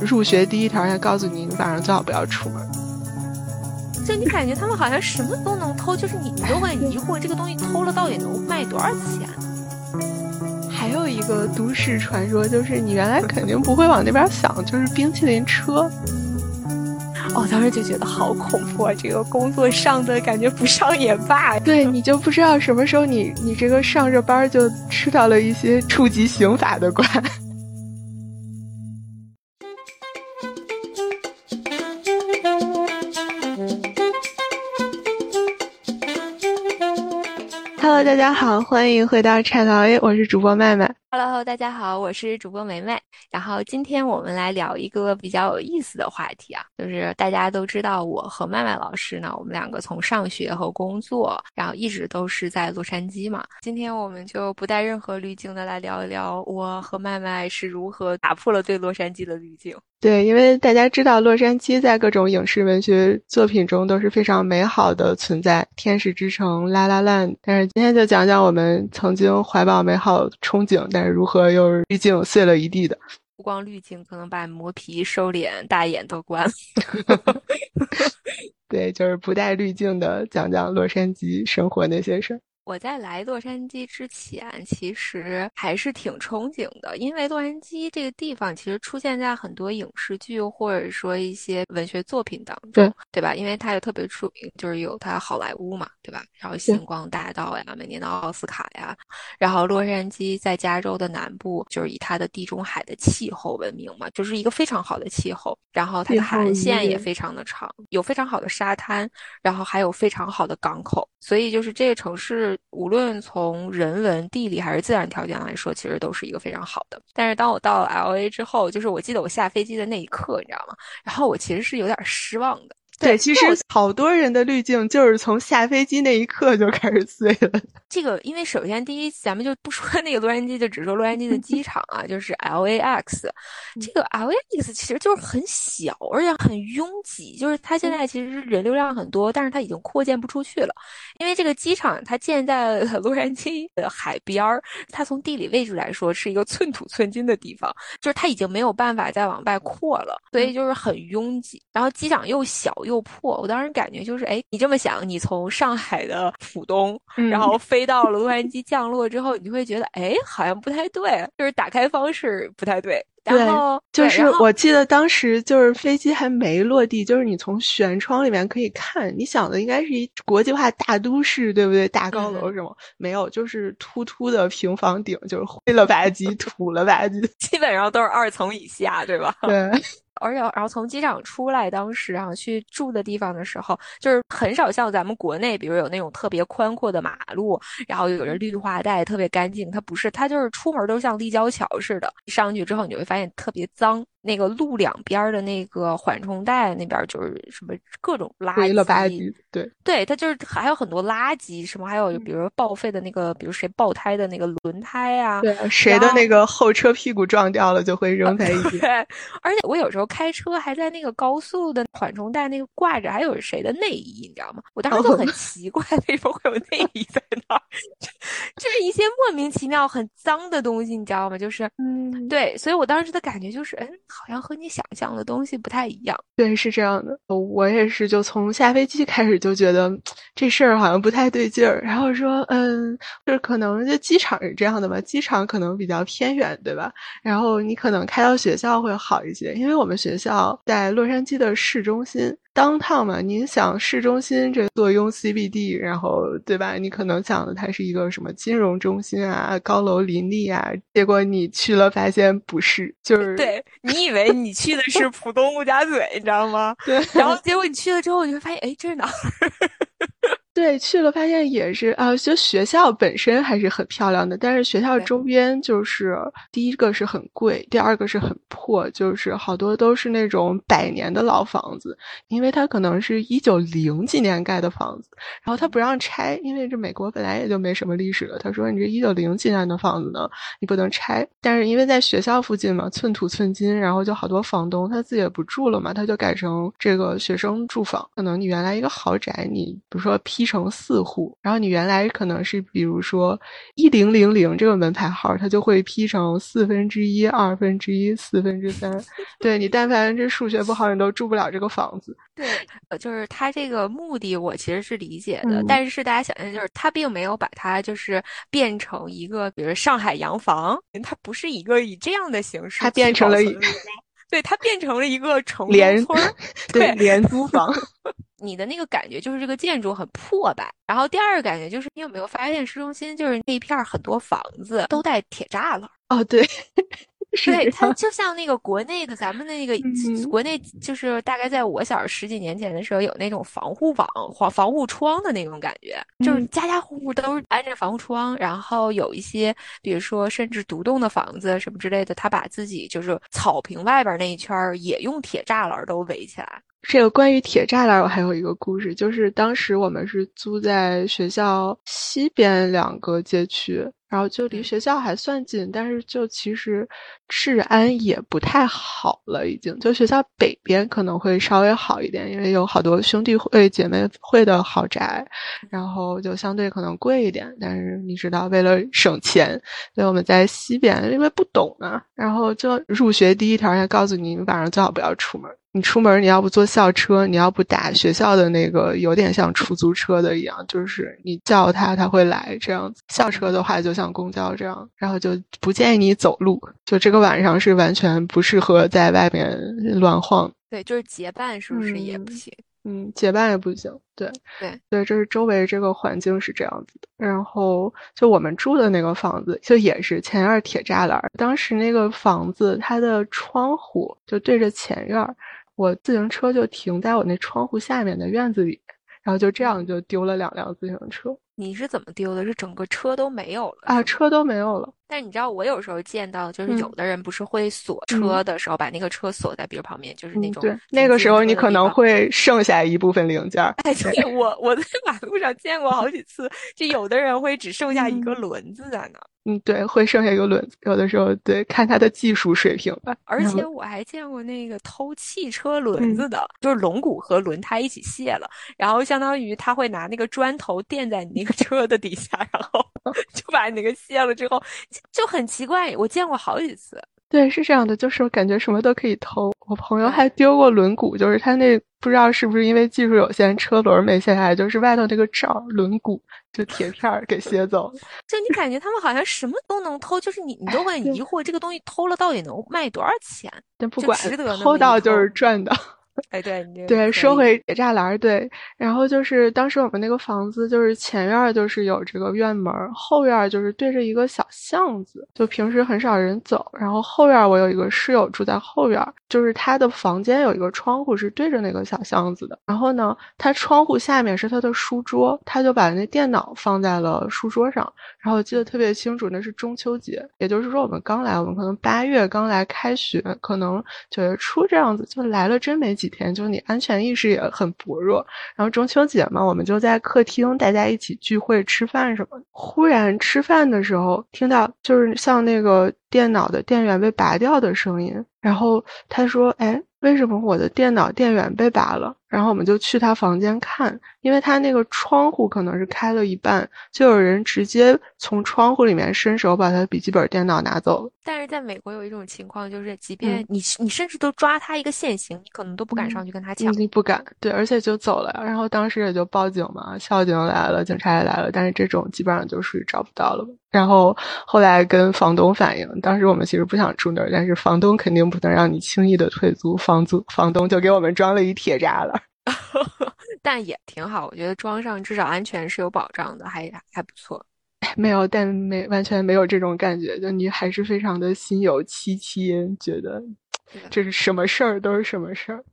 入学第一条要告诉你，你晚上最好不要出门。就你感觉他们好像什么都能偷，就是你你都会疑惑这个东西偷了到底能卖多少钱？还有一个都市传说，就是你原来肯定不会往那边想，就是冰淇淋车。哦，当时就觉得好恐怖啊！这个工作上的感觉不上也罢。对你就不知道什么时候你你这个上着班就吃到了一些触及刑法的瓜。大家好，欢迎回到菜桃 A，我是主播麦麦。Hello，大家好，我是主播梅梅。然后今天我们来聊一个比较有意思的话题啊，就是大家都知道我和麦麦老师呢，我们两个从上学和工作，然后一直都是在洛杉矶嘛。今天我们就不带任何滤镜的来聊一聊我和麦麦是如何打破了对洛杉矶的滤镜。对，因为大家知道洛杉矶在各种影视文学作品中都是非常美好的存在，天使之城、La La Land。但是今天就讲讲我们曾经怀抱美好憧憬，但是如何又是滤镜碎了一地的。不光滤镜，可能把磨皮、收敛、大眼都关了。对，就是不带滤镜的讲讲洛杉矶生活那些事儿。我在来洛杉矶之前，其实还是挺憧憬的，因为洛杉矶这个地方其实出现在很多影视剧或者说一些文学作品当中，对对吧？因为它也特别出名，就是有它好莱坞嘛，对吧？然后星光大道呀，每年的奥斯卡呀，然后洛杉矶在加州的南部，就是以它的地中海的气候闻名嘛，就是一个非常好的气候，然后它的海岸线也非常的长，有非常好的沙滩，然后还有非常好的港口，所以就是这个城市。无论从人文、地理还是自然条件来说，其实都是一个非常好的。但是当我到了 L A 之后，就是我记得我下飞机的那一刻，你知道吗？然后我其实是有点失望的。对，其实好多人的滤镜就是从下飞机那一刻就开始碎了。这个，因为首先第一，咱们就不说那个洛杉矶，就只说洛杉矶的机 场啊，就是 LAX。这个 LAX 其实就是很小，而且很拥挤，就是它现在其实人流量很多，但是它已经扩建不出去了。因为这个机场它建在 洛杉矶的海边儿，它从地理位置来说是一个寸土寸金的地方，就是它已经没有办法再往外扩了，所以就是很拥挤。然后机场又小又破，我当时感觉就是，哎，你这么想，你从上海的浦东，然后飞到了洛杉矶降落之后，你就会觉得，哎，好像不太对，就是打开方式不太对。对，后就是我记得当时就是飞机还没落地，就是你从舷窗里面可以看，你想的应该是一国际化大都市，对不对？大高楼什么没有，就是秃秃的平房顶，就是灰了吧唧、土了吧唧，基本上都是二层以下，对吧？对。而且，然后从机场出来，当时然后去住的地方的时候，就是很少像咱们国内，比如有那种特别宽阔的马路，然后有着绿化带，特别干净。它不是，它就是出门都像立交桥似的。上去之后，你就会发现特别脏。那个路两边的那个缓冲带那边就是什么各种垃圾，对对，它就是还有很多垃圾，什么还有比如说报废的那个，比如谁爆胎的那个轮胎啊，对，谁的那个后车屁股撞掉了就会扔在一起。对，而且我有时候开车还在那个高速的缓冲带那个挂着还有谁的内衣，你知道吗？我当时就很 奇怪，为什么会有内衣在？就是一些莫名其妙很脏的东西，你知道吗？就是嗯，对，所以我当时的感觉就是，嗯。好像和你想象的东西不太一样。对，是这样的。我也是，就从下飞机开始就觉得这事儿好像不太对劲儿。然后说，嗯，就是可能就机场是这样的吧，机场可能比较偏远，对吧？然后你可能开到学校会好一些，因为我们学校在洛杉矶的市中心。当趟嘛，您想市中心这坐拥 CBD，然后对吧？你可能想的它是一个什么金融中心啊，高楼林立啊，结果你去了发现不是，就是对你以为你去的是 浦东陆家嘴，你知道吗？对，然后结果你去了之后，你会发现，哎，这是哪儿？对，去了发现也是啊，就学校本身还是很漂亮的，但是学校周边就是第一个是很贵，第二个是很破，就是好多都是那种百年的老房子，因为它可能是一九零几年盖的房子，然后它不让拆，因为这美国本来也就没什么历史了，他说你这一九零几年的房子呢，你不能拆，但是因为在学校附近嘛，寸土寸金，然后就好多房东他自己也不住了嘛，他就改成这个学生住房，可能你原来一个豪宅，你比如说批。成四户，然后你原来可能是比如说一零零零这个门牌号，它就会批成四分之一、二分之一、四分之三。对你，但凡这数学不好，你都住不了这个房子。对，呃，就是他这个目的，我其实是理解的，但是大家想象就是他并没有把它就是变成一个，比如上海洋房，它不是一个以这样的形式，它变成了。对，它变成了一个城中村儿，对，廉租房。你的那个感觉就是这个建筑很破败。然后第二个感觉就是，你有没有发现市中心就是那一片很多房子都带铁栅栏？哦，对。对 它就像那个国内的，咱们那个国内就是大概在我小十几年前的时候，有那种防护网、防防护窗的那种感觉，就是家家户户都是安着防护窗，然后有一些，比如说甚至独栋的房子什么之类的，他把自己就是草坪外边那一圈也用铁栅栏都围起来。这个关于铁栅栏，我还有一个故事，就是当时我们是租在学校西边两个街区。然后就离学校还算近，但是就其实治安也不太好了，已经。就学校北边可能会稍微好一点，因为有好多兄弟会、姐妹会的豪宅，然后就相对可能贵一点。但是你知道，为了省钱，所以我们在西边，因为不懂啊。然后就入学第一条先告诉你，你晚上最好不要出门。你出门，你要不坐校车，你要不打学校的那个，有点像出租车的一样，就是你叫他，他会来这样子。校车的话，就像公交这样，然后就不建议你走路。就这个晚上是完全不适合在外面乱晃。对，就是结伴是不是也不行？嗯，结伴也不行。对对对，这是周围这个环境是这样子的。然后就我们住的那个房子，就也是前院铁栅栏。当时那个房子，它的窗户就对着前院。我自行车就停在我那窗户下面的院子里，然后就这样就丢了两辆自行车。你是怎么丢的？是整个车都没有了啊？车都没有了。但你知道，我有时候见到，就是有的人不是会锁车的时候，把那个车锁在，比如旁边，就是那种。对，那个时候你可能会剩下一部分零件。哎，对我我在马路上见过好几次，就有的人会只剩下一个轮子在那。嗯，对，会剩下一个轮子，有的时候对，看他的技术水平吧。而且我还见过那个偷汽车轮子的，就是龙骨和轮胎一起卸了，然后相当于他会拿那个砖头垫在你那个车的底下，然后 就把你那个卸了之后，就很奇怪。我见过好几次。对，是这样的，就是感觉什么都可以偷。我朋友还丢过轮毂，就是他那不知道是不是因为技术有限，车轮没卸下来，就是外头那个罩轮毂就铁片儿给卸走了。就你感觉他们好像什么都能偷，就是你你都会 疑惑这个东西偷了到底能卖多少钱？但不管值得偷到就是赚到。哎，对对，说回铁栅栏，对，然后就是当时我们那个房子，就是前院就是有这个院门，后院就是对着一个小巷子，就平时很少人走。然后后院我有一个室友住在后院，就是他的房间有一个窗户是对着那个小巷子的。然后呢，他窗户下面是他的书桌，他就把那电脑放在了书桌上。然后我记得特别清楚，那是中秋节，也就是说我们刚来，我们可能八月刚来开学，可能九月初这样子就来了，真没几天，就你安全意识也很薄弱。然后中秋节嘛，我们就在客厅大家一起聚会吃饭什么。忽然吃饭的时候听到就是像那个电脑的电源被拔掉的声音，然后他说：“哎，为什么我的电脑电源被拔了？”然后我们就去他房间看，因为他那个窗户可能是开了一半，就有人直接从窗户里面伸手把他的笔记本电脑拿走了。但是在美国有一种情况，就是即便你你甚至都抓他一个现行，你可能都不敢上去跟他抢。你不敢，对，而且就走了。然后当时也就报警嘛，校警来了，警察也来了，但是这种基本上就属于找不到了。然后后来跟房东反映，当时我们其实不想住那儿，但是房东肯定不能让你轻易的退租，房租房东就给我们装了一铁栅栏。但也挺好，我觉得装上至少安全是有保障的，还还不错。没有，但没完全没有这种感觉，就你还是非常的心有戚戚，觉得这是什么事儿都是什么事儿。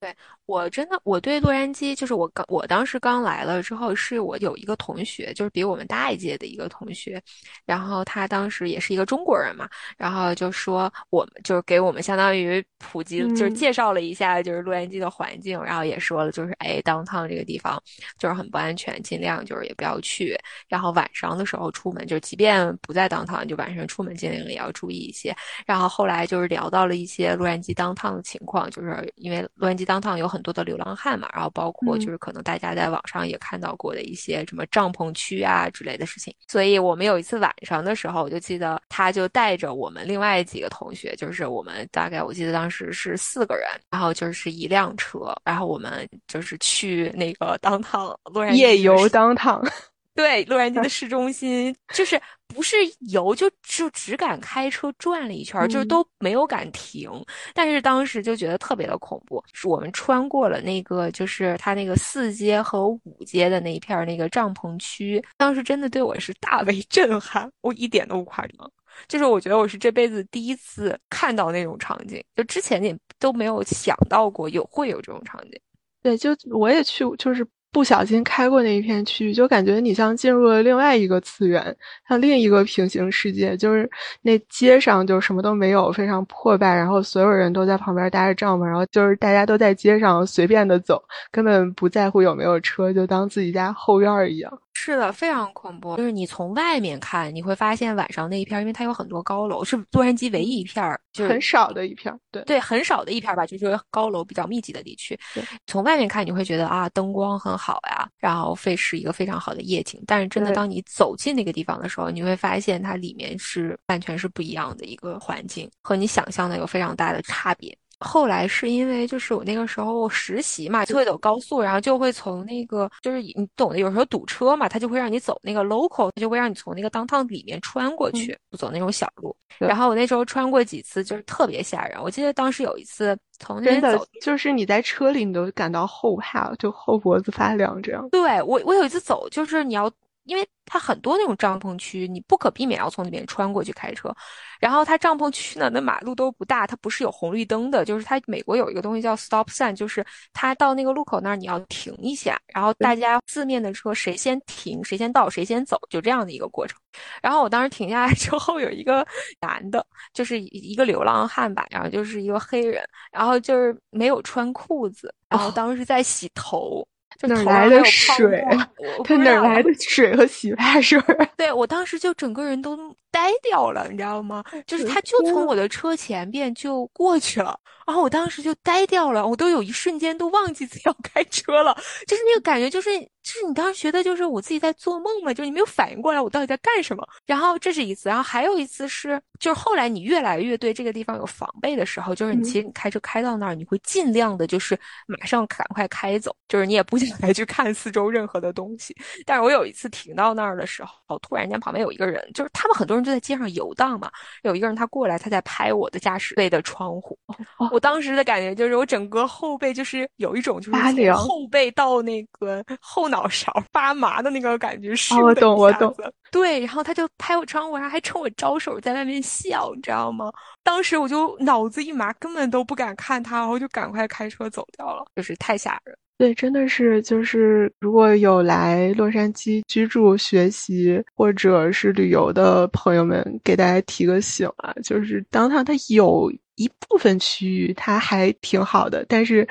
对。我真的，我对洛杉矶就是我刚我当时刚来了之后，是我有一个同学，就是比我们大一届的一个同学，然后他当时也是一个中国人嘛，然后就说我们就是给我们相当于普及，就是介绍了一下就是洛杉矶的环境，然后也说了就是哎，downtown 这个地方就是很不安全，尽量就是也不要去，然后晚上的时候出门就即便不在 downtown，就晚上出门尽量也要注意一些。然后后来就是聊到了一些洛杉矶 downtown 的情况，就是因为洛杉矶当趟有很多的流浪汉嘛，然后包括就是可能大家在网上也看到过的一些什么帐篷区啊之类的事情。所以我们有一次晚上的时候，我就记得他就带着我们另外几个同学，就是我们大概我记得当时是四个人，然后就是一辆车，然后我们就是去那个当趟洛杉矶夜游当趟。对，洛杉矶的市中心就是不是游，就就只敢开车转了一圈，就是都没有敢停。但是当时就觉得特别的恐怖，是我们穿过了那个，就是它那个四街和五街的那一片那个帐篷区，当时真的对我是大为 震撼，我一点都不夸张。就是我觉得我是这辈子第一次看到那种场景，就之前也都没有想到过有会有这种场景。对，就我也去，就是。不小心开过那一片区域，就感觉你像进入了另外一个次元，像另一个平行世界。就是那街上就什么都没有，非常破败，然后所有人都在旁边搭着帐篷，然后就是大家都在街上随便的走，根本不在乎有没有车，就当自己家后院一样。是的，非常恐怖。就是你从外面看，你会发现晚上那一片，因为它有很多高楼，是洛杉矶唯一一片儿，就是很少的一片。对对，很少的一片吧，就是高楼比较密集的地区。从外面看你会觉得啊，灯光很好呀，然后会是一个非常好的夜景。但是真的，当你走进那个地方的时候，你会发现它里面是完全是不一样的一个环境，和你想象的有非常大的差别。后来是因为就是我那个时候实习嘛，就会走高速，然后就会从那个就是你懂的，有时候堵车嘛，他就会让你走那个 local，他就会让你从那个 downtown 里面穿过去，走那种小路。然后我那时候穿过几次，就是特别吓人。我记得当时有一次从那边走，就是你在车里你都感到后怕，就后脖子发凉这样。对我，我有一次走，就是你要。因为它很多那种帐篷区，你不可避免要从那边穿过去开车。然后它帐篷区呢，那马路都不大，它不是有红绿灯的，就是它美国有一个东西叫 stop sign，就是它到那个路口那儿你要停一下，然后大家四面的车谁先停谁先到谁先走，就这样的一个过程。然后我当时停下来之后，有一个男的，就是一个流浪汉吧，然后就是一个黑人，然后就是没有穿裤子，然后当时在洗头。哪来的水？他哪来的水和洗发水？对我当时就整个人都呆掉了，你知道吗？就是他就从我的车前边就过去了，然后我当时就呆掉了，我都有一瞬间都忘记自己要开车了，就是那个感觉，就是。就是你当时觉得就是我自己在做梦嘛，就是你没有反应过来我到底在干什么。然后这是一次，然后还有一次是，就是后来你越来越对这个地方有防备的时候，就是你其实你开车开到那儿，你会尽量的就是马上赶快开走，就是你也不想再去看四周任何的东西。但是我有一次停到那儿的时候，突然间旁边有一个人，就是他们很多人就在街上游荡嘛，有一个人他过来，他在拍我的驾驶位的窗户。我当时的感觉就是我整个后背就是有一种就是从后背到那个后脑。脑勺发麻的那个感觉是，我懂，我懂。对，然后他就拍我窗户，然后还冲我招手，在外面笑，你知道吗？当时我就脑子一麻，根本都不敢看他，然后就赶快开车走掉了，就是太吓人。对，真的是，就是如果有来洛杉矶居住、学习或者是旅游的朋友们，给大家提个醒啊，就是当它它有。一部分区域它还挺好的，但是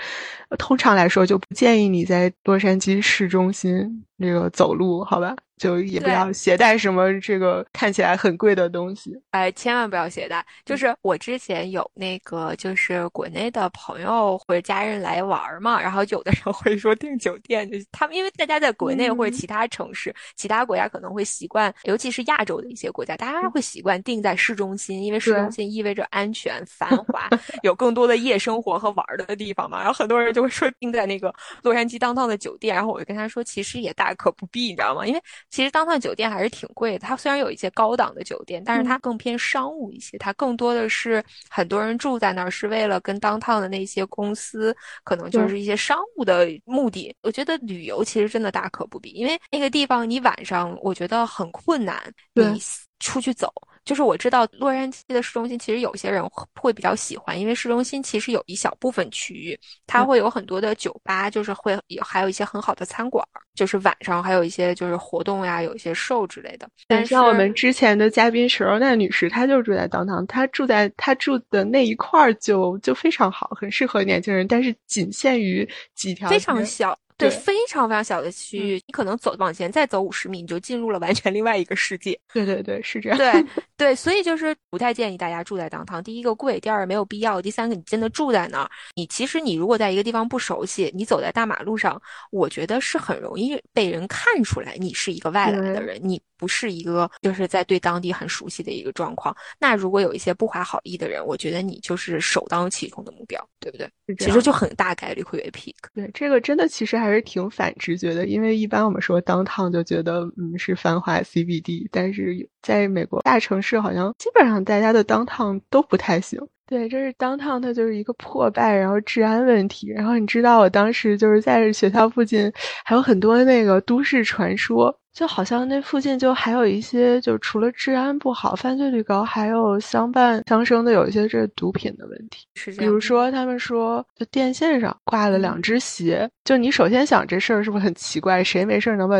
通常来说就不建议你在洛杉矶市中心那个走路，好吧？就也不要携带什么这个看起来很贵的东西，哎，千万不要携带。就是我之前有那个，就是国内的朋友或者家人来玩嘛，然后有的时候会说订酒店，就他们因为大家在国内或者其他城市、其他国家可能会习惯，尤其是亚洲的一些国家，大家会习惯定在市中心，因为市中心意味着安全、繁华，有更多的夜生活和玩的地方嘛。然后很多人就会说定在那个洛杉矶当当的酒店，然后我就跟他说，其实也大可不必，你知道吗？因为其实当趟酒店还是挺贵的，它虽然有一些高档的酒店，但是它更偏商务一些，它更多的是很多人住在那儿是为了跟当趟的那些公司，可能就是一些商务的目的。我觉得旅游其实真的大可不必，因为那个地方你晚上我觉得很困难，你出去走。就是我知道洛杉矶的市中心，其实有些人会比较喜欢，因为市中心其实有一小部分区域，它会有很多的酒吧，就是会有还有一些很好的餐馆，就是晚上还有一些就是活动呀，有一些 show 之类的。但像我们之前的嘉宾雪柔娜女士，她就住在当堂，她住在她住的那一块儿就就非常好，很适合年轻人，但是仅限于几条非常小。对，非常非常小的区域，你可能走往前再走五十米，你就进入了完全另外一个世界。对对对，是这样。对对，所以就是不太建议大家住在当堂。第一个贵，第二个没有必要，第三个你真的住在那儿，你其实你如果在一个地方不熟悉，你走在大马路上，我觉得是很容易被人看出来你是一个外来的人，你不是一个就是在对当地很熟悉的一个状况。那如果有一些不怀好意的人，我觉得你就是首当其冲的目标，对不对？其实就很大概率会被 pick。对，这个真的其实还是挺反直觉的，因为一般我们说当趟就觉得嗯是繁华 CBD，但是在美国大城市好像基本上大家的当趟都不太行。对，这是当趟，它就是一个破败，然后治安问题。然后你知道，我当时就是在学校附近还有很多那个都市传说。就好像那附近就还有一些，就除了治安不好、犯罪率高，还有相伴相生的有一些这毒品的问题。是这样，比如说他们说，就电线上挂了两只鞋，就你首先想这事儿是不是很奇怪？谁没事能把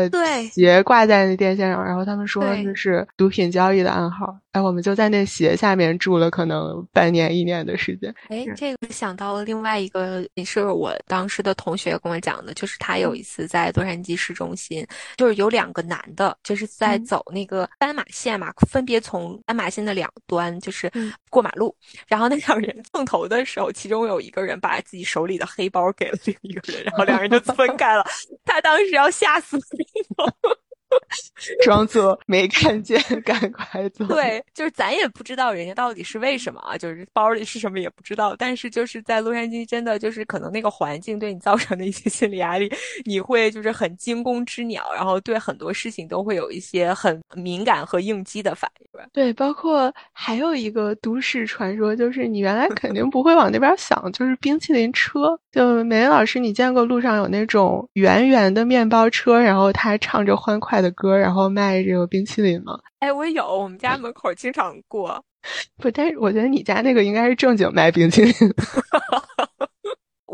鞋挂在那电线上？然后他们说那是毒品交易的暗号。哎，我们就在那鞋下面住了可能半年一年的时间。哎，这个想到了另外一个，也是我当时的同学跟我讲的，就是他有一次在洛杉矶市中心，就是有两个。男的，就是在走那个斑马线嘛，分别从斑马线的两端就是过马路，然后那两人碰头的时候，其中有一个人把自己手里的黑包给了另一个人，然后两人就 分开了。他当时要吓死了。装作没看见，赶快走。对，就是咱也不知道人家到底是为什么啊，就是包里是什么也不知道。但是就是在洛杉矶，真的就是可能那个环境对你造成的一些心理压力，你会就是很惊弓之鸟，然后对很多事情都会有一些很敏感和应激的反应。对，包括还有一个都市传说，就是你原来肯定不会往那边想，就是冰淇淋车。就美美老师，你见过路上有那种圆圆的面包车，然后他唱着欢快的歌，然后卖这个冰淇淋吗？哎，我有，我们家门口经常过。不，但是我觉得你家那个应该是正经卖冰淇淋。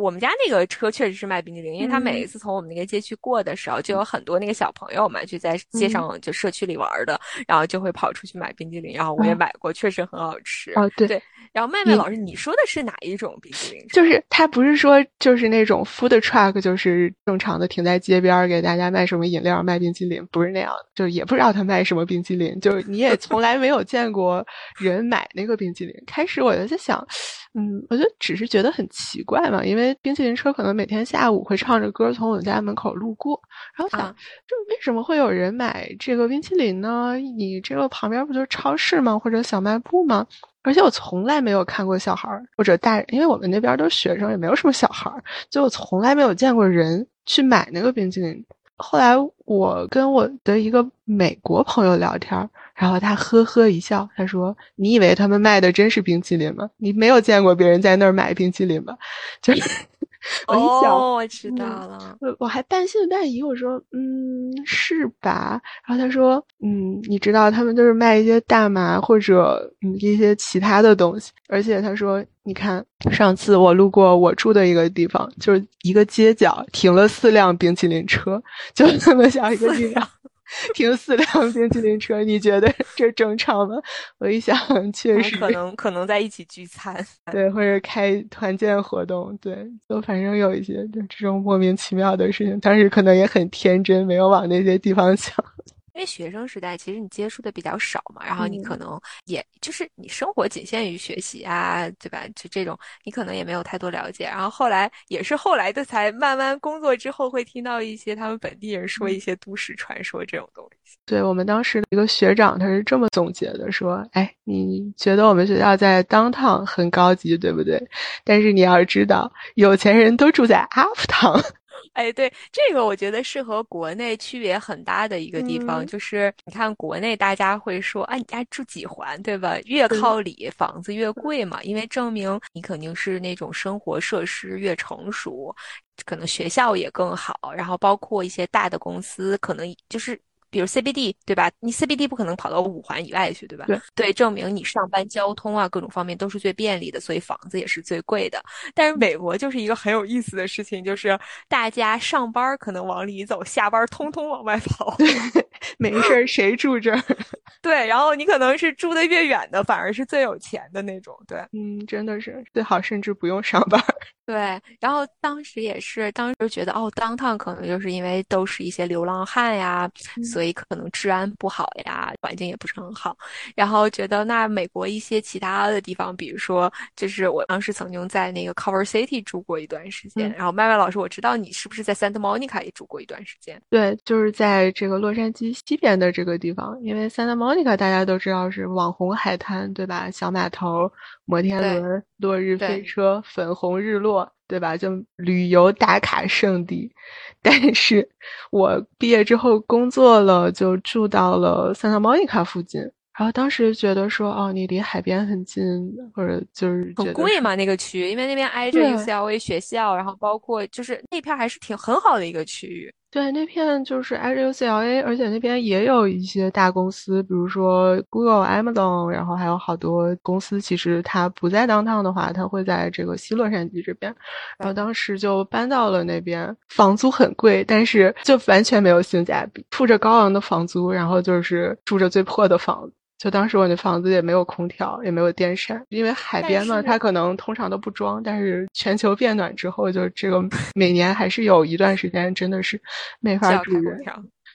我们家那个车确实是卖冰淇淋，因为他每一次从我们那个街区过的时候，就有很多那个小朋友嘛就在街上就社区里玩的，然后就会跑出去买冰淇淋，然后我也买过，确实很好吃。哦，对。然后麦麦老师，你说的是哪一种冰淇淋？就是他不是说就是那种 food truck，就是正常的停在街边给大家卖什么饮料、卖冰淇淋，不是那样的，就也不知道他卖什么冰淇淋，就是你也从来没有见过人买那个冰淇淋。开始我就在想。嗯，我就只是觉得很奇怪嘛，因为冰淇淋车可能每天下午会唱着歌从我们家门口路过，然后想，就为什么会有人买这个冰淇淋呢？你这个旁边不就是超市吗？或者小卖部吗？而且我从来没有看过小孩或者大人，因为我们那边都是学生，也没有什么小孩就我从来没有见过人去买那个冰淇淋。后来我跟我的一个美国朋友聊天。然后他呵呵一笑，他说：“你以为他们卖的真是冰淇淋吗？你没有见过别人在那儿买冰淇淋吧？” 就是 我一想，我知道了。我我还半信半疑，我说：“嗯，是吧？”然后他说：“嗯，你知道他们就是卖一些大麻或者嗯一些其他的东西。而且他说，你看上次我路过我住的一个地方，就是一个街角停了四辆冰淇淋车，就那么小一个地方。”停四辆冰淇淋车，你觉得这正常吗？我一想，确实可能可能在一起聚餐，对，或者开团建活动，对，就反正有一些就这种莫名其妙的事情，当时可能也很天真，没有往那些地方想。因为学生时代其实你接触的比较少嘛，然后你可能也就是你生活仅限于学习啊，对吧？就这种你可能也没有太多了解。然后后来也是后来的才慢慢工作之后会听到一些他们本地人说一些都市传说这种东西。对我们当时的一个学长他是这么总结的，说：“哎，你觉得我们学校在 downtown 很高级，对不对？但是你要知道，有钱人都住在 uptown。”哎，对这个，我觉得是和国内区别很大的一个地方，就是你看国内大家会说，啊，你家住几环，对吧？越靠里房子越贵嘛，因为证明你肯定是那种生活设施越成熟，可能学校也更好，然后包括一些大的公司，可能就是。比如 CBD，对吧？你 CBD 不可能跑到五环以外去，对吧？对对，证明你上班交通啊各种方面都是最便利的，所以房子也是最贵的。但是美国就是一个很有意思的事情，就是大家上班可能往里走，下班通通往外跑。对，没事儿谁住这儿？对，然后你可能是住的越远的，反而是最有钱的那种。对，嗯，真的是最好，甚至不用上班。对，然后当时也是，当时觉得哦，当趟可能就是因为都是一些流浪汉呀，所以可能治安不好呀，环境也不是很好。然后觉得那美国一些其他的地方，比如说，就是我当时曾经在那个 Cover City 住过一段时间。然后麦麦老师，我知道你是不是在 Santa Monica 也住过一段时间？对，就是在这个洛杉矶西边的这个地方，因为 Santa Monica 大家都知道是网红海滩，对吧？小码头、摩天轮、落日飞车、粉红日落。对吧？就旅游打卡圣地，但是我毕业之后工作了，就住到了 Santa Monica 附近。然后当时觉得说，哦，你离海边很近，或者就是很贵嘛那个区，因为那边挨着 UCLA 学校，然后包括就是那片还是挺很好的一个区域。对，那片就是挨着 UCLA，而且那边也有一些大公司，比如说 Google、Amazon，然后还有好多公司。其实它不在当趟的话，它会在这个西洛杉矶这边。然后当时就搬到了那边，房租很贵，但是就完全没有性价比，付着高昂的房租，然后就是住着最破的房子。就当时我那房子也没有空调，也没有电扇，因为海边嘛，它可能通常都不装。但是全球变暖之后，就这个每年还是有一段时间真的是没法住人，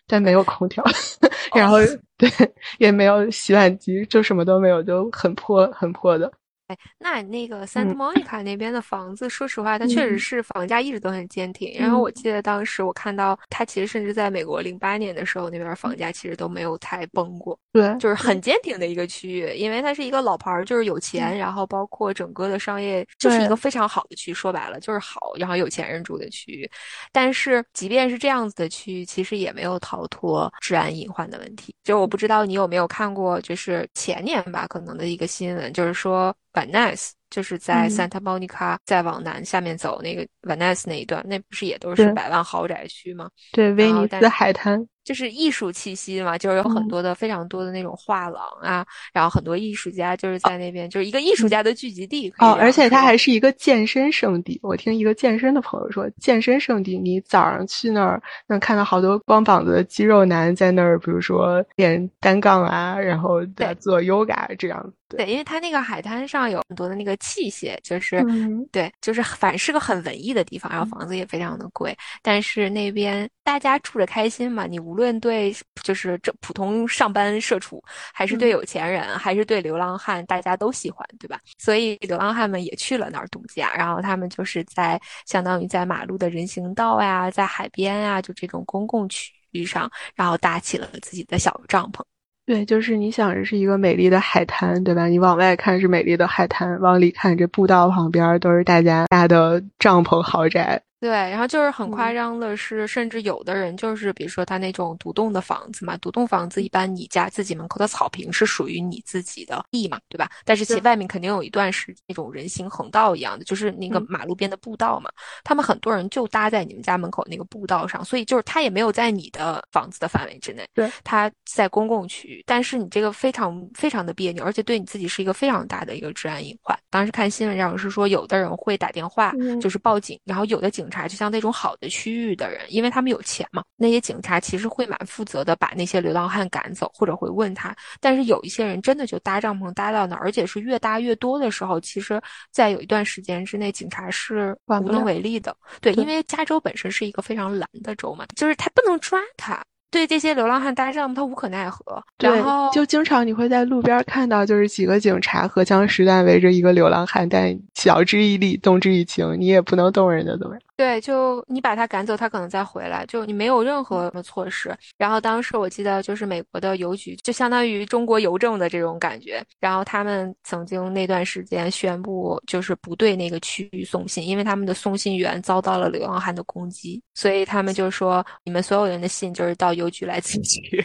但没有空调，然后对也没有洗碗机，就什么都没有，就很破很破的。哎，那那个 Santa Monica 那边的房子，说实话，它确实是房价一直都很坚挺。然后我记得当时我看到，它其实甚至在美国零八年的时候，那边房价其实都没有太崩过。对，就是很坚挺的一个区域，因为它是一个老牌儿，就是有钱，然后包括整个的商业，就是一个非常好的区。说白了就是好，然后有钱人住的区域。但是即便是这样子的区域，其实也没有逃脱治安隐患的问题。就我不知道你有没有看过，就是前年吧，可能的一个新闻，就是说。Van Ness 就是在 Santa Monica 再往南下面走那个 Van Ness 那一段，那不是也都是百万豪宅区吗？对，威尼斯海滩。就是艺术气息嘛，就是有很多的非常多的那种画廊啊，然后很多艺术家就是在那边，就是一个艺术家的聚集地。哦，而且它还是一个健身圣地。我听一个健身的朋友说，健身圣地，你早上去那儿能看到好多光膀子的肌肉男在那儿，比如说练单杠啊，然后在做 yoga 这样子。对，因为它那个海滩上有很多的那个器械，就是对，就是反是个很文艺的地方，然后房子也非常的贵，但是那边大家住着开心嘛，你无论对，就是这普通上班社畜，还是对有钱人，还是对流浪汉，大家都喜欢，对吧？所以流浪汉们也去了那儿度假，然后他们就是在相当于在马路的人行道呀，在海边呀，就这种公共区域上，然后搭起了自己的小帐篷。对，就是你想着是一个美丽的海滩，对吧？你往外看是美丽的海滩，往里看这步道旁边都是大家搭的帐篷豪宅。对，然后就是很夸张的是，甚至有的人就是，比如说他那种独栋的房子嘛，独栋房子一般你家自己门口的草坪是属于你自己的地嘛，对吧？但是其外面肯定有一段是那种人行横道一样的，就是那个马路边的步道嘛。他们很多人就搭在你们家门口那个步道上，所以就是他也没有在你的房子的范围之内，对，他在公共区域，但是你这个非常非常的别扭，而且对你自己是一个非常大的一个治安隐患。当时看新闻上是说，有的人会打电话就是报警，然后有的警察就像那种好。的区域的人，因为他们有钱嘛，那些警察其实会蛮负责的，把那些流浪汉赶走，或者会问他。但是有一些人真的就搭帐篷搭到那儿，而且是越搭越多的时候，其实，在有一段时间之内，警察是无能为力的。对，因为加州本身是一个非常蓝的州嘛，就是他不能抓他。对这些流浪汉搭帐篷，他无可奈何。然后，就经常你会在路边看到，就是几个警察荷枪实弹围着一个流浪汉，但晓之以理，动之以情，你也不能动人家，怎么样？对，就你把他赶走，他可能再回来，就你没有任何的措施。然后当时我记得，就是美国的邮局，就相当于中国邮政的这种感觉。然后他们曾经那段时间宣布，就是不对那个区域送信，因为他们的送信员遭到了流浪汉的攻击，所以他们就说，你们所有人的信就是到邮局来自取。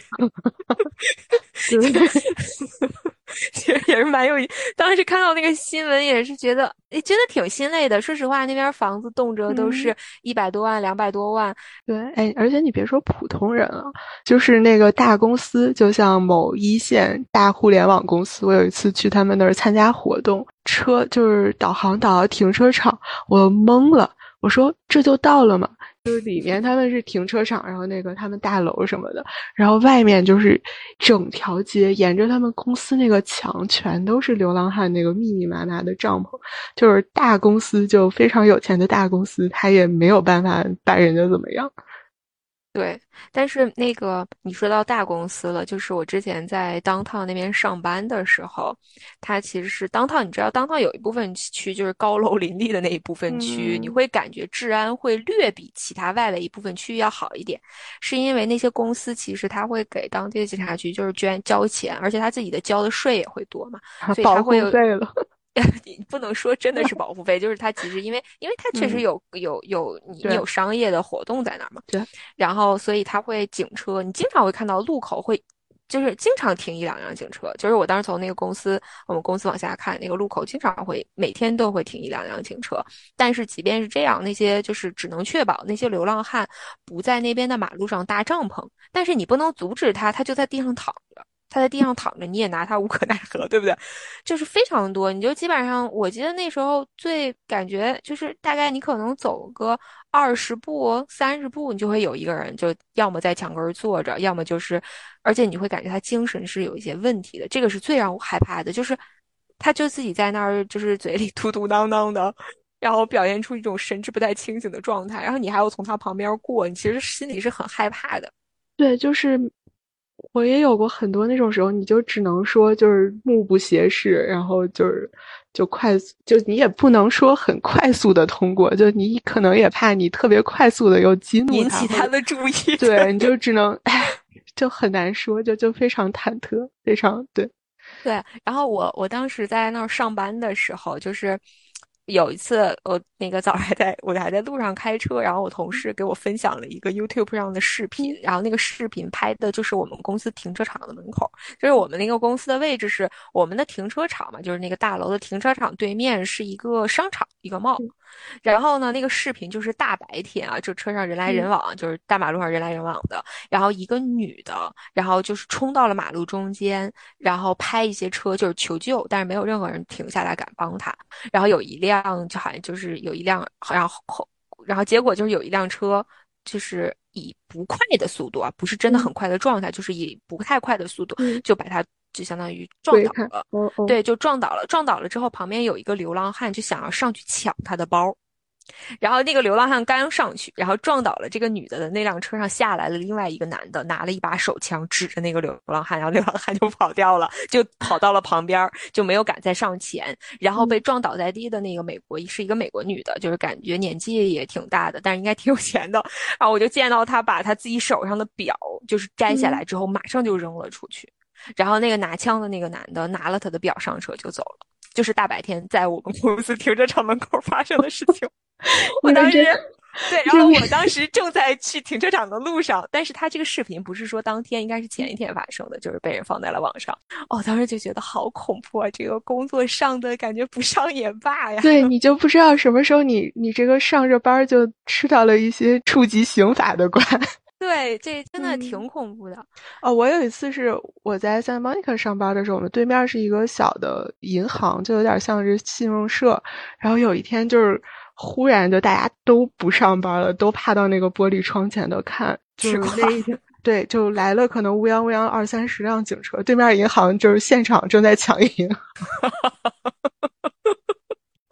其实也是蛮有，当时看到那个新闻也是觉得，哎，真的挺心累的。说实话，那边房子动辄都是一百多万、两百多万。对，哎，而且你别说普通人了，就是那个大公司，就像某一线大互联网公司，我有一次去他们那儿参加活动，车就是导航导到停车场，我懵了，我说这就到了吗？就是里面他们是停车场，然后那个他们大楼什么的，然后外面就是整条街，沿着他们公司那个墙全都是流浪汉那个密密麻麻的帐篷，就是大公司就非常有钱的大公司，他也没有办法把人家怎么样。对，但是那个你说到大公司了，就是我之前在 downtown 那边上班的时候，它其实是 downtown，你知道 downtown 有一部分区就是高楼林立的那一部分区，你会感觉治安会略比其他外围一部分区域要好一点，是因为那些公司其实他会给当地的警察局就是捐交钱，而且他自己的交的税也会多嘛，所以他会有。你不能说真的是 保护费，就是它其实因为，因为它确实有有有你有商业的活动在那儿嘛。对。然后，所以它会警车，你经常会看到路口会，就是经常停一两辆警车。就是我当时从那个公司，我们公司往下看，那个路口经常会每天都会停一两辆警车。但是即便是这样，那些就是只能确保那些流浪汉不在那边的马路上搭帐篷，但是你不能阻止他，他就在地上躺着。他在地上躺着，你也拿他无可奈何，对不对？就是非常多，你就基本上，我记得那时候最感觉就是大概你可能走个二十步、三十步，你就会有一个人，就要么在墙根坐着，要么就是，而且你会感觉他精神是有一些问题的。这个是最让我害怕的，就是他就自己在那儿，就是嘴里嘟嘟囔囔的，然后表现出一种神志不太清醒的状态，然后你还要从他旁边过，你其实心里是很害怕的。对，就是。我也有过很多那种时候，你就只能说就是目不斜视，然后就是就快速，就你也不能说很快速的通过，就你可能也怕你特别快速的又激怒引起他的注意，对，你就只能，就很难说，就就非常忐忑，非常对，对。然后我我当时在那儿上班的时候，就是。有一次，我那个早上还在我还在路上开车，然后我同事给我分享了一个 YouTube 上的视频，然后那个视频拍的就是我们公司停车场的门口，就是我们那个公司的位置是我们的停车场嘛，就是那个大楼的停车场对面是一个商场，一个 mall。然后呢，那个视频就是大白天啊，就车上人来人往，就是大马路上人来人往的。然后一个女的，然后就是冲到了马路中间，然后拍一些车，就是求救，但是没有任何人停下来敢帮她。然后有一辆，就好像就是有一辆，然后然后结果就是有一辆车，就是以不快的速度啊，不是真的很快的状态，就是以不太快的速度就把她。就相当于撞倒了，对，就撞倒了。撞倒了之后，旁边有一个流浪汉就想要上去抢他的包，然后那个流浪汉刚上去，然后撞倒了这个女的的那辆车上下来了另外一个男的，拿了一把手枪指着那个流浪汉，然后流浪汉就跑掉了，就跑到了旁边，就没有敢再上前。然后被撞倒在地的那个美国是一个美国女的，就是感觉年纪也挺大的，但是应该挺有钱的。然后我就见到她把她自己手上的表就是摘下来之后，马上就扔了出去。然后那个拿枪的那个男的拿了他的表上车就走了，就是大白天在我们公司停车场门口发生的事情。我当时对，然后我当时正在去停车场的路上，但是他这个视频不是说当天，应该是前一天发生的，就是被人放在了网上。哦，当时就觉得好恐怖啊！这个工作上的感觉不上也罢呀。对 你就不知道什么时候你你这个上着班就吃到了一些触及刑法的关。对，这真的挺恐怖的。哦，我有一次是我在 Santa Monica 上班的时候，我们对面是一个小的银行，就有点像是信用社。然后有一天，就是忽然就大家都不上班了，都趴到那个玻璃窗前头看。就是那一天，对，就来了可能乌泱乌泱二三十辆警车，对面银行就是现场正在抢银。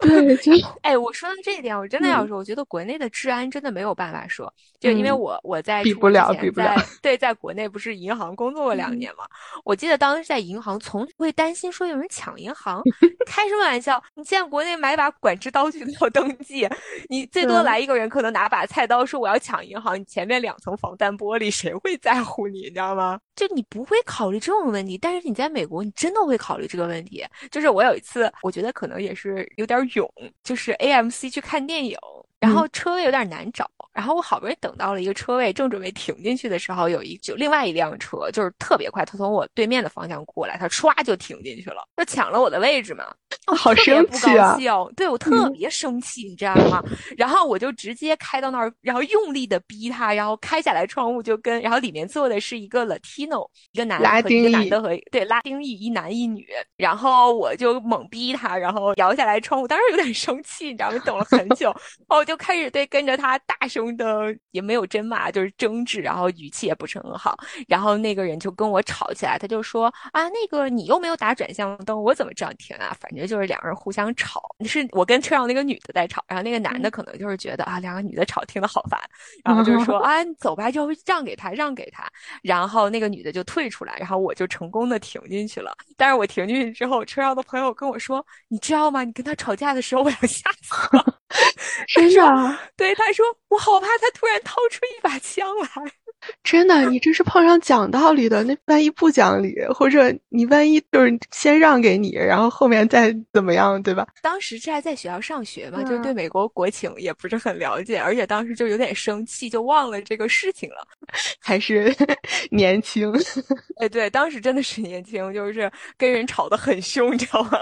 对，就哎，我说到这一点，我真的要说，我觉得国内的治安真的没有办法说，就因为我我在比不了，比不了。对，在国内不是银行工作过两年嘛？我记得当时在银行，从不会担心说有人抢银行，开什么玩笑？你现在国内买把管制刀具都要登记，你最多来一个人，可能拿把菜刀说我要抢银行，你前面两层防弹玻璃，谁会在乎你？你知道吗？就你不会考虑这种问题，但是你在美国，你真的会考虑这个问题。就是我有一次，我觉得可能也是有点勇，就是 AMC 去看电影。然后车位有点难找，然后我好不容易等到了一个车位，正准备停进去的时候，有一就另外一辆车就是特别快，他从我对面的方向过来，他唰就停进去了，就抢了我的位置嘛。哦，好生气啊！对我特别生气，你知道吗？然后我就直接开到那儿，然后用力的逼他，然后开下来窗户就跟，然后里面坐的是一个 Latino，一个男的，一个男的和对拉丁裔一男一女，然后我就猛逼他，然后摇下来窗户，当时有点生气，你知道吗？等了很久，然后我就开始对跟着他大声的，也没有真骂，就是争执，然后语气也不是很好，然后那个人就跟我吵起来，他就说啊，那个你又没有打转向灯，我怎么知道停啊？反正就。就是两个人互相吵，是我跟车上那个女的在吵，然后那个男的可能就是觉得啊，两个女的吵听得好烦，然后就说啊，你走吧，就让给他，让给他，然后那个女的就退出来，然后我就成功的停进去了。但是我停进去之后，车上的朋友跟我说，你知道吗？你跟他吵架的时候，我要吓死了。真的？对，他说我好怕他突然掏出一把枪来。真的，你这是碰上讲道理的。那万一不讲理，或者你万一就是先让给你，然后后面再怎么样，对吧？当时这还在学校上学嘛，就对美国国情也不是很了解，而且当时就有点生气，就忘了这个事情了。还是 年轻，哎，对，当时真的是年轻，就是跟人吵得很凶，你知道吗？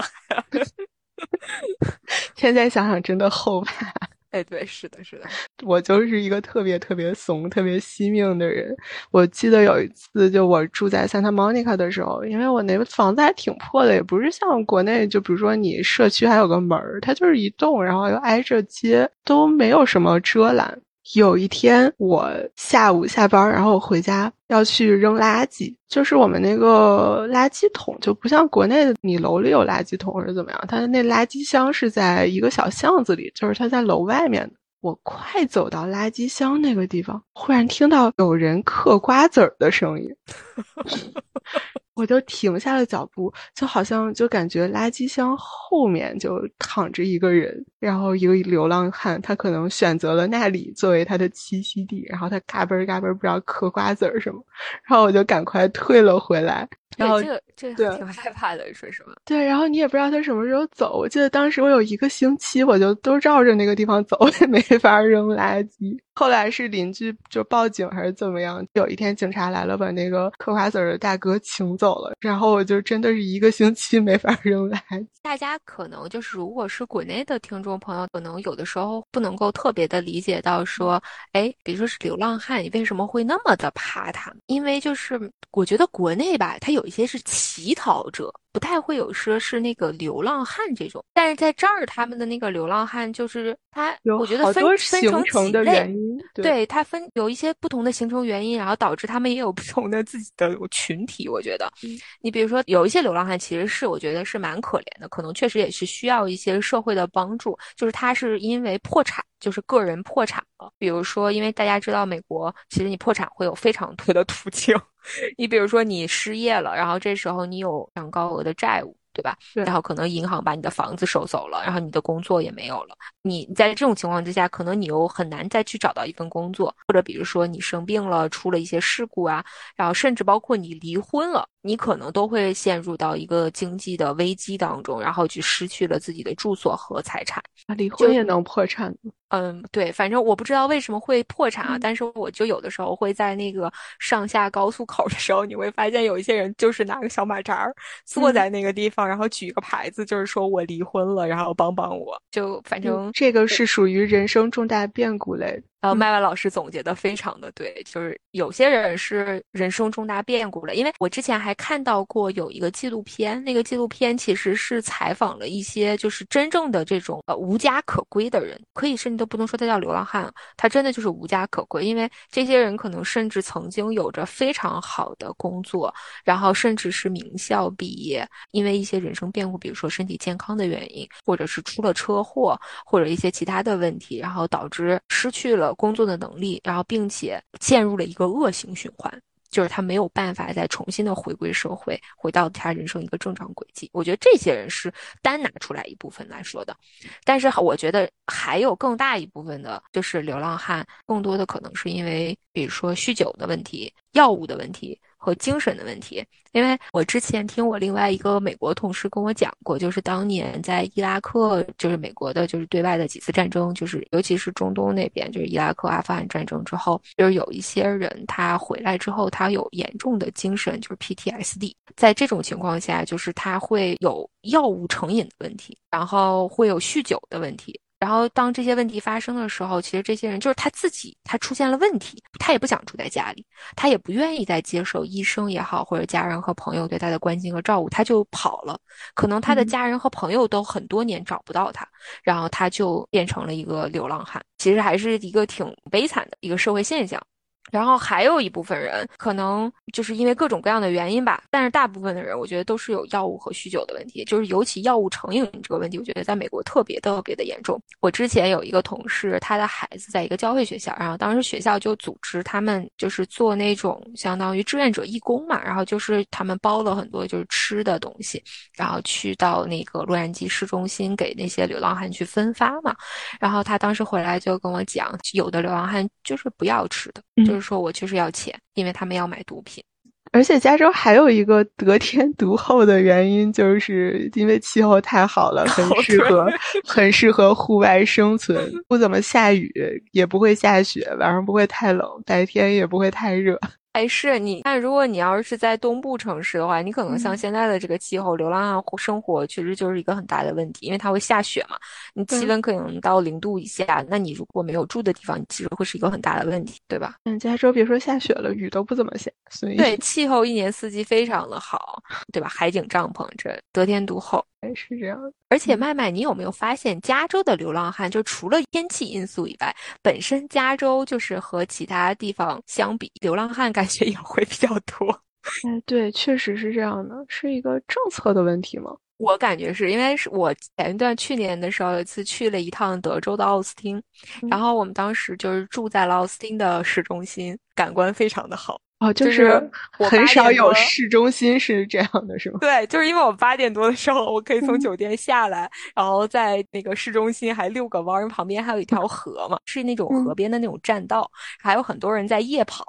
现在想想真的后怕。哎，对，是的，是的，我就是一个特别特别怂、特别惜命的人。我记得有一次，就我住在 Santa Monica 的时候，因为我那个房子还挺破的，也不是像国内，就比如说你社区还有个门儿，它就是一栋，然后又挨着街，都没有什么遮拦。有一天，我下午下班，然后我回家要去扔垃圾，就是我们那个垃圾桶就不像国内的，你楼里有垃圾桶或者怎么样，它的那垃圾箱是在一个小巷子里，就是它在楼外面的。我快走到垃圾箱那个地方，忽然听到有人嗑瓜子儿的声音。我就停下了脚步，就好像就感觉垃圾箱后面就躺着一个人，然后一个流浪汉，他可能选择了那里作为他的栖息地，然后他嘎嘣嘎嘣不知道嗑瓜子儿什么，然后我就赶快退了回来。然后这个这个挺害怕的，说实话。对，然后你也不知道他什么时候走。我记得当时我有一个星期，我就都绕着那个地方走，也没法扔垃圾。后来是邻居就报警还是怎么样？有一天警察来了，把那个嗑瓜子的大哥请走了。然后我就真的是一个星期没法扔垃圾。大家可能就是如果是国内的听众朋友，可能有的时候不能够特别的理解到说，哎，比如说是流浪汉，你为什么会那么的怕他？因为就是我觉得国内吧，他有一些是乞讨者。不太会有说是那个流浪汉这种，但是在这儿他们的那个流浪汉就是他，我觉得分分成几类，对他分有一些不同的形成原因，然后导致他们也有不同的自己的群体。我觉得，你比如说有一些流浪汉其实是我觉得是蛮可怜的，可能确实也是需要一些社会的帮助，就是他是因为破产。就是个人破产了，比如说，因为大家知道美国，其实你破产会有非常多的途径。你比如说你失业了，然后这时候你有非常高额的债务，对吧？然后可能银行把你的房子收走了，然后你的工作也没有了。你在这种情况之下，可能你又很难再去找到一份工作，或者比如说你生病了，出了一些事故啊，然后甚至包括你离婚了。你可能都会陷入到一个经济的危机当中，然后去失去了自己的住所和财产。啊，离婚也能破产？嗯，对，反正我不知道为什么会破产啊。但是我就有的时候会在那个上下高速口的时候，你会发现有一些人就是拿个小马扎儿坐在那个地方，然后举一个牌子，就是说我离婚了，然后帮帮我。就反正这个是属于人生重大变故类。然后麦麦老师总结的非常的对，就是有些人是人生重大变故了。因为我之前还看到过有一个纪录片，那个纪录片其实是采访了一些就是真正的这种呃无家可归的人，可以甚至都不能说他叫流浪汉，他真的就是无家可归。因为这些人可能甚至曾经有着非常好的工作，然后甚至是名校毕业，因为一些人生变故，比如说身体健康的原因，或者是出了车祸，或者一些其他的问题，然后导致失去了。工作的能力，然后并且陷入了一个恶性循环，就是他没有办法再重新的回归社会，回到他人生一个正常轨迹。我觉得这些人是单拿出来一部分来说的，但是我觉得还有更大一部分的，就是流浪汉，更多的可能是因为，比如说酗酒的问题、药物的问题。和精神的问题。因为我之前听我另外一个美国同事跟我讲过，就是当年在伊拉克，就是美国的，就是对外的几次战争，就是尤其是中东那边，就是伊拉克、阿富汗战争之后，就是有一些人他回来之后，他有严重的精神，就是 PTSD。在这种情况下，就是他会有药物成瘾的问题，然后会有酗酒的问题。然后当这些问题发生的时候，其实这些人就是他自己，他出现了问题，他也不想住在家里，他也不愿意再接受医生也好，或者家人和朋友对他的关心和照顾，他就跑了。可能他的家人和朋友都很多年找不到他，然后他就变成了一个流浪汉。其实还是一个挺悲惨的一个社会现象。然后还有一部分人，可能就是因为各种各样的原因吧，但是大部分的人，我觉得都是有药物和酗酒的问题，就是尤其药物成瘾这个问题，我觉得在美国特别特别的严重。我之前有一个同事，他的孩子在一个教会学校，然后当时学校就组织他们就是做那种相当于志愿者义工嘛，然后就是他们包了很多就是吃的东西，然后去到那个洛杉矶市中心给那些流浪汉去分发嘛。然后他当时回来就跟我讲，有的流浪汉就是不要吃的，就是。说我确实要钱，因为他们要买毒品，而且加州还有一个得天独厚的原因，就是因为气候太好了，很适合 很适合户外生存，不怎么下雨，也不会下雪，晚上不会太冷，白天也不会太热。哎，是你看，如果你要是在东部城市的话，你可能像现在的这个气候，流浪汉生活确实就是一个很大的问题，因为它会下雪嘛，你气温可能到零度以下，那你如果没有住的地方，你其实会是一个很大的问题，对吧？嗯，加州别说下雪了，雨都不怎么下，所以对气候一年四季非常的好，对吧？海景帐篷这得天独厚。是这样，而且麦麦，你有没有发现，加州的流浪汉就除了天气因素以外，本身加州就是和其他地方相比，流浪汉感觉也会比较多。哎，对，确实是这样的，是一个政策的问题吗？我感觉是因为是我前一段去年的时候，有一次去了一趟德州的奥斯汀，然后我们当时就是住在了奥斯汀的市中心，感官非常的好。哦，就是我很少有市中心是这样的，是吗？对，就是因为我八点多的时候，我可以从酒店下来，然后在那个市中心还遛个弯，因为旁边还有一条河嘛，是那种河边的那种栈道，还有很多人在夜跑，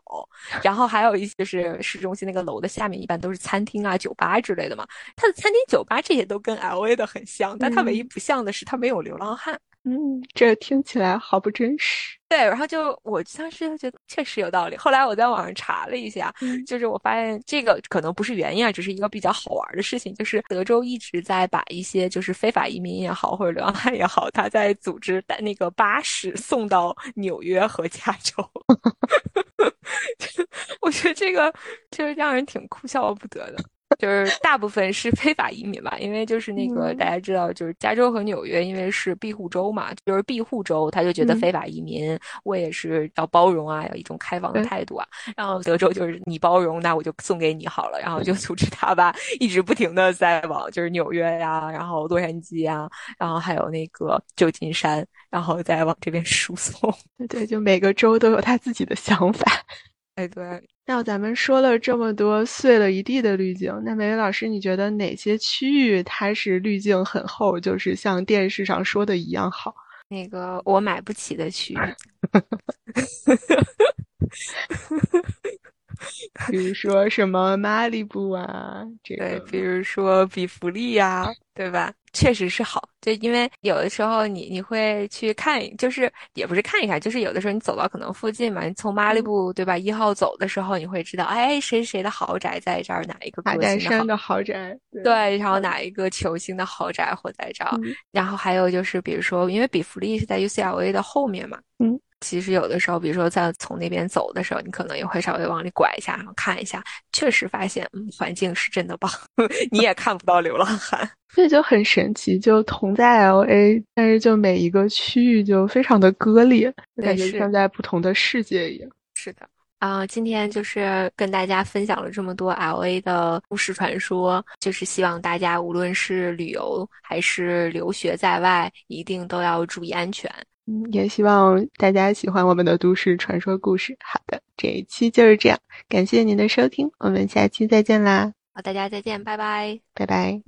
然后还有一些就是市中心那个楼的下面一般都是餐厅啊、酒吧之类的嘛。它的餐厅、酒吧这些都跟 L A 的很像，但它唯一不像的是它没有流浪汉。嗯，这听起来好不真实。对，然后就我当时就觉得确实有道理。后来我在网上查了一下，就是我发现这个可能不是原因啊，只是一个比较好玩的事情。就是德州一直在把一些就是非法移民也好，或者流浪汉也好，他在组织带那个巴士送到纽约和加州。我觉得这个就是让人挺哭笑不得的。就是大部分是非法移民吧，因为就是那个大家知道，就是加州和纽约，因为是庇护州嘛，就是庇护州，他就觉得非法移民我也是要包容啊，要一种开放的态度啊。然后德州就是你包容，那我就送给你好了，然后就组织他吧，一直不停的在往就是纽约呀，然后洛杉矶呀，然后还有那个旧金山，然后再往这边输送。对，就每个州都有他自己的想法。哎，对。那咱们说了这么多碎了一地的滤镜，那梅梅老师，你觉得哪些区域它是滤镜很厚，就是像电视上说的一样好？那个我买不起的区域，比如说什么马里布啊，这个，比如说比弗利呀，对吧？确实是好，就因为有的时候你你会去看，就是也不是看一下，就是有的时候你走到可能附近嘛，你从马里布对吧一号走的时候，你会知道，哎，谁谁的豪宅在这儿，哪一个马鞍山的豪宅，对，然后哪一个球星的豪宅会在这儿，然后还有就是比如说，因为比弗利是在 UCLA 的后面嘛，嗯。其实有的时候，比如说在从那边走的时候，你可能也会稍微往里拐一下，然后看一下，确实发现，嗯，环境是真的棒，你也看不到流浪汉，这就很神奇。就同在 L A，但是就每一个区域就非常的割裂，感觉像在不同的世界一样。是的，啊，今天就是跟大家分享了这么多 L A 的都市传说，就是希望大家无论是旅游还是留学在外，一定都要注意安全。嗯，也希望大家喜欢我们的都市传说故事。好的，这一期就是这样，感谢您的收听，我们下期再见啦！好，大家再见，拜拜，拜拜。